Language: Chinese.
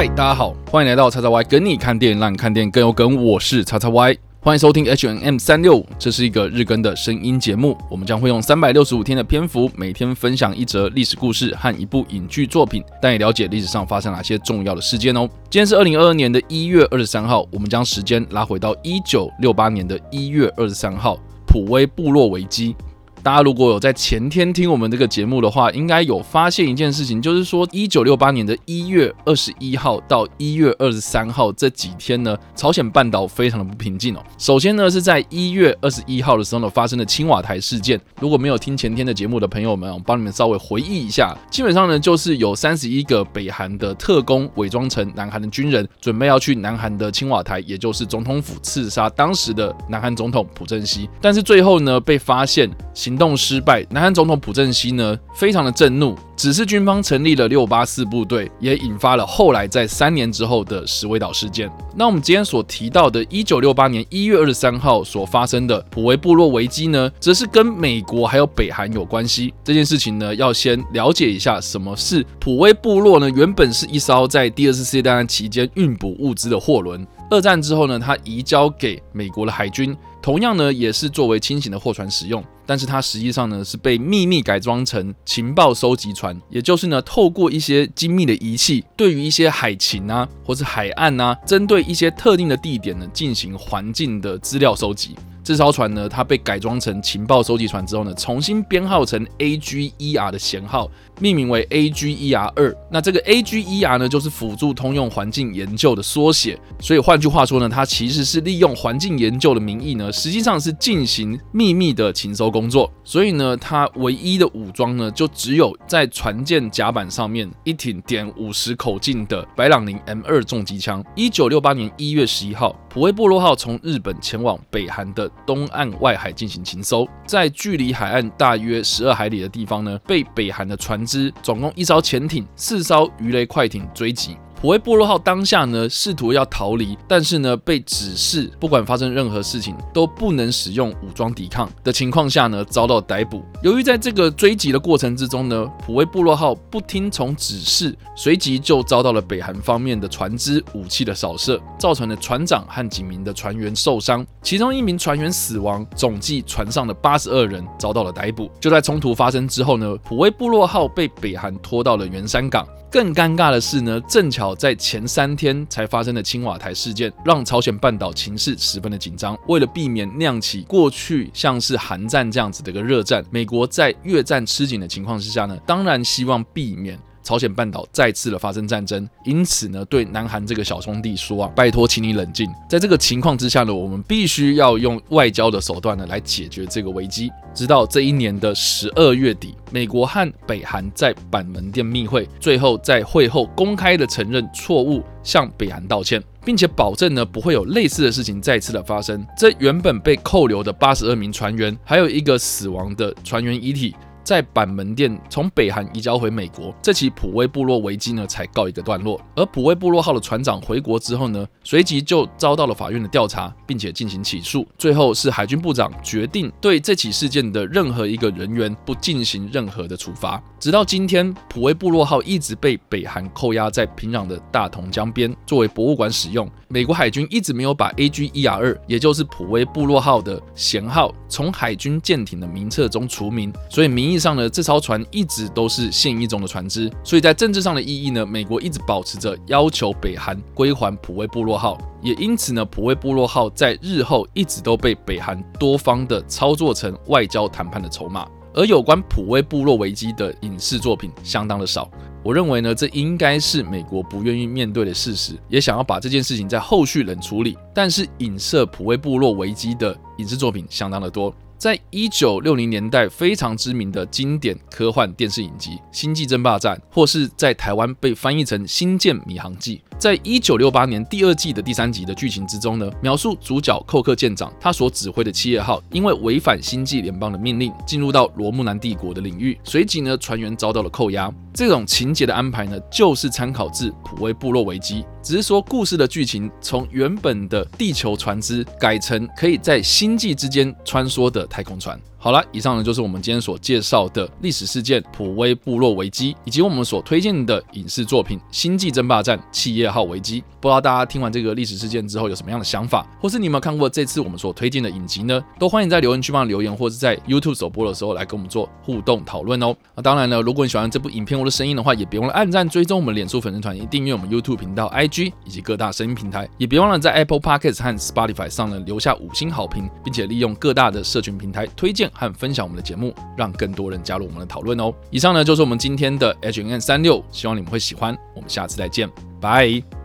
嗨，大家好，欢迎来到叉叉 Y 跟你看电影，让你看电影更有梗。我是叉叉 Y，欢迎收听 H N M 三六五，这是一个日更的声音节目。我们将会用三百六十五天的篇幅，每天分享一则历史故事和一部影剧作品，带你了解历史上发生哪些重要的事件哦。今天是二零二二年的一月二十三号，我们将时间拉回到一九六八年的一月二十三号，普威部落危机。大家如果有在前天听我们这个节目的话，应该有发现一件事情，就是说一九六八年的一月二十一号到一月二十三号这几天呢，朝鲜半岛非常的不平静哦。首先呢，是在一月二十一号的时候呢，发生的青瓦台事件。如果没有听前天的节目的朋友们，我帮你们稍微回忆一下，基本上呢，就是有三十一个北韩的特工伪装成南韩的军人，准备要去南韩的青瓦台，也就是总统府刺杀当时的南韩总统朴正熙。但是最后呢，被发现。行动失败，南韩总统朴正熙呢非常的震怒，指示军方成立了六八四部队，也引发了后来在三年之后的石尾岛事件。那我们今天所提到的1968年1月23号所发生的普维部落危机呢，则是跟美国还有北韩有关系。这件事情呢，要先了解一下什么是普威部落呢？原本是一艘在第二次世界大战期间运补物资的货轮，二战之后呢，它移交给美国的海军。同样呢，也是作为轻型的货船使用，但是它实际上呢是被秘密改装成情报收集船，也就是呢透过一些精密的仪器，对于一些海情啊或是海岸啊，针对一些特定的地点呢进行环境的资料收集。这艘船呢，它被改装成情报收集船之后呢，重新编号成 AGER 的舷号，命名为 AGER 二。那这个 AGER 呢，就是辅助通用环境研究的缩写。所以换句话说呢，它其实是利用环境研究的名义呢，实际上是进行秘密的情收工作。所以呢，它唯一的武装呢，就只有在船舰甲板上面一挺点五十口径的白朗宁 M 二重机枪。一九六八年一月十一号，普威部落号从日本前往北韩的。东岸外海进行勤搜，在距离海岸大约十二海里的地方呢，被北韩的船只总共一艘潜艇、四艘鱼雷快艇追击。普威部落号当下呢，试图要逃离，但是呢，被指示不管发生任何事情都不能使用武装抵抗的情况下呢，遭到逮捕。由于在这个追击的过程之中呢，普威部落号不听从指示，随即就遭到了北韩方面的船只武器的扫射，造成了船长和几名的船员受伤，其中一名船员死亡，总计船上的八十二人遭到了逮捕。就在冲突发生之后呢，普威部落号被北韩拖到了元山港。更尴尬的是呢，正巧在前三天才发生的青瓦台事件，让朝鲜半岛情势十分的紧张。为了避免酿起过去像是韩战这样子的一个热战，美国在越战吃紧的情况之下呢，当然希望避免。朝鲜半岛再次的发生战争，因此呢，对南韩这个小兄弟说啊，拜托，请你冷静。在这个情况之下呢，我们必须要用外交的手段呢来解决这个危机。直到这一年的十二月底，美国和北韩在板门店密会，最后在会后公开的承认错误，向北韩道歉，并且保证呢不会有类似的事情再次的发生。这原本被扣留的八十二名船员，还有一个死亡的船员遗体。在板门店从北韩移交回美国，这起普威部落危机呢才告一个段落。而普威部落号的船长回国之后呢，随即就遭到了法院的调查，并且进行起诉。最后是海军部长决定对这起事件的任何一个人员不进行任何的处罚。直到今天，普威部落号一直被北韩扣押在平壤的大同江边，作为博物馆使用。美国海军一直没有把 AGER 二，也就是普威部落号的舷号，从海军舰艇的名册中除名，所以名意义上呢，这艘船一直都是现役中的船只。所以在政治上的意义呢，美国一直保持着要求北韩归还普威部落号，也因此呢，普威部落号在日后一直都被北韩多方的操作成外交谈判的筹码。而有关普威部落危机的影视作品相当的少，我认为呢，这应该是美国不愿意面对的事实，也想要把这件事情在后续冷处理。但是影射普威部落危机的影视作品相当的多。在一九六零年代非常知名的经典科幻电视影集《星际争霸战》，或是在台湾被翻译成《星舰迷航记》。在一九六八年第二季的第三集的剧情之中呢，描述主角寇克舰长他所指挥的企业号，因为违反星际联邦的命令，进入到罗木兰帝国的领域，随即呢船员遭到了扣押。这种情节的安排呢，就是参考自普威部落危机，只是说故事的剧情从原本的地球船只改成可以在星际之间穿梭的太空船。好了，以上呢就是我们今天所介绍的历史事件普威部落危机，以及我们所推荐的影视作品《星际争霸战：企业号危机》。不知道大家听完这个历史事件之后有什么样的想法，或是你有没有看过这次我们所推荐的影集呢？都欢迎在留言区帮留言，或是在 YouTube 首播的时候来跟我们做互动讨论哦。那当然呢，如果你喜欢这部影片或者声音的话，也别忘了按赞、追踪我们脸书粉丝团，订阅我们 YouTube 频道、IG 以及各大声音平台，也别忘了在 Apple Podcast 和 Spotify 上呢留下五星好评，并且利用各大的社群平台推荐和分享我们的节目，让更多人加入我们的讨论哦。以上呢就是我们今天的 H N N 三六，希望你们会喜欢。我们下次再见，拜。